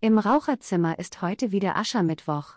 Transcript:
Im Raucherzimmer ist heute wieder Aschermittwoch.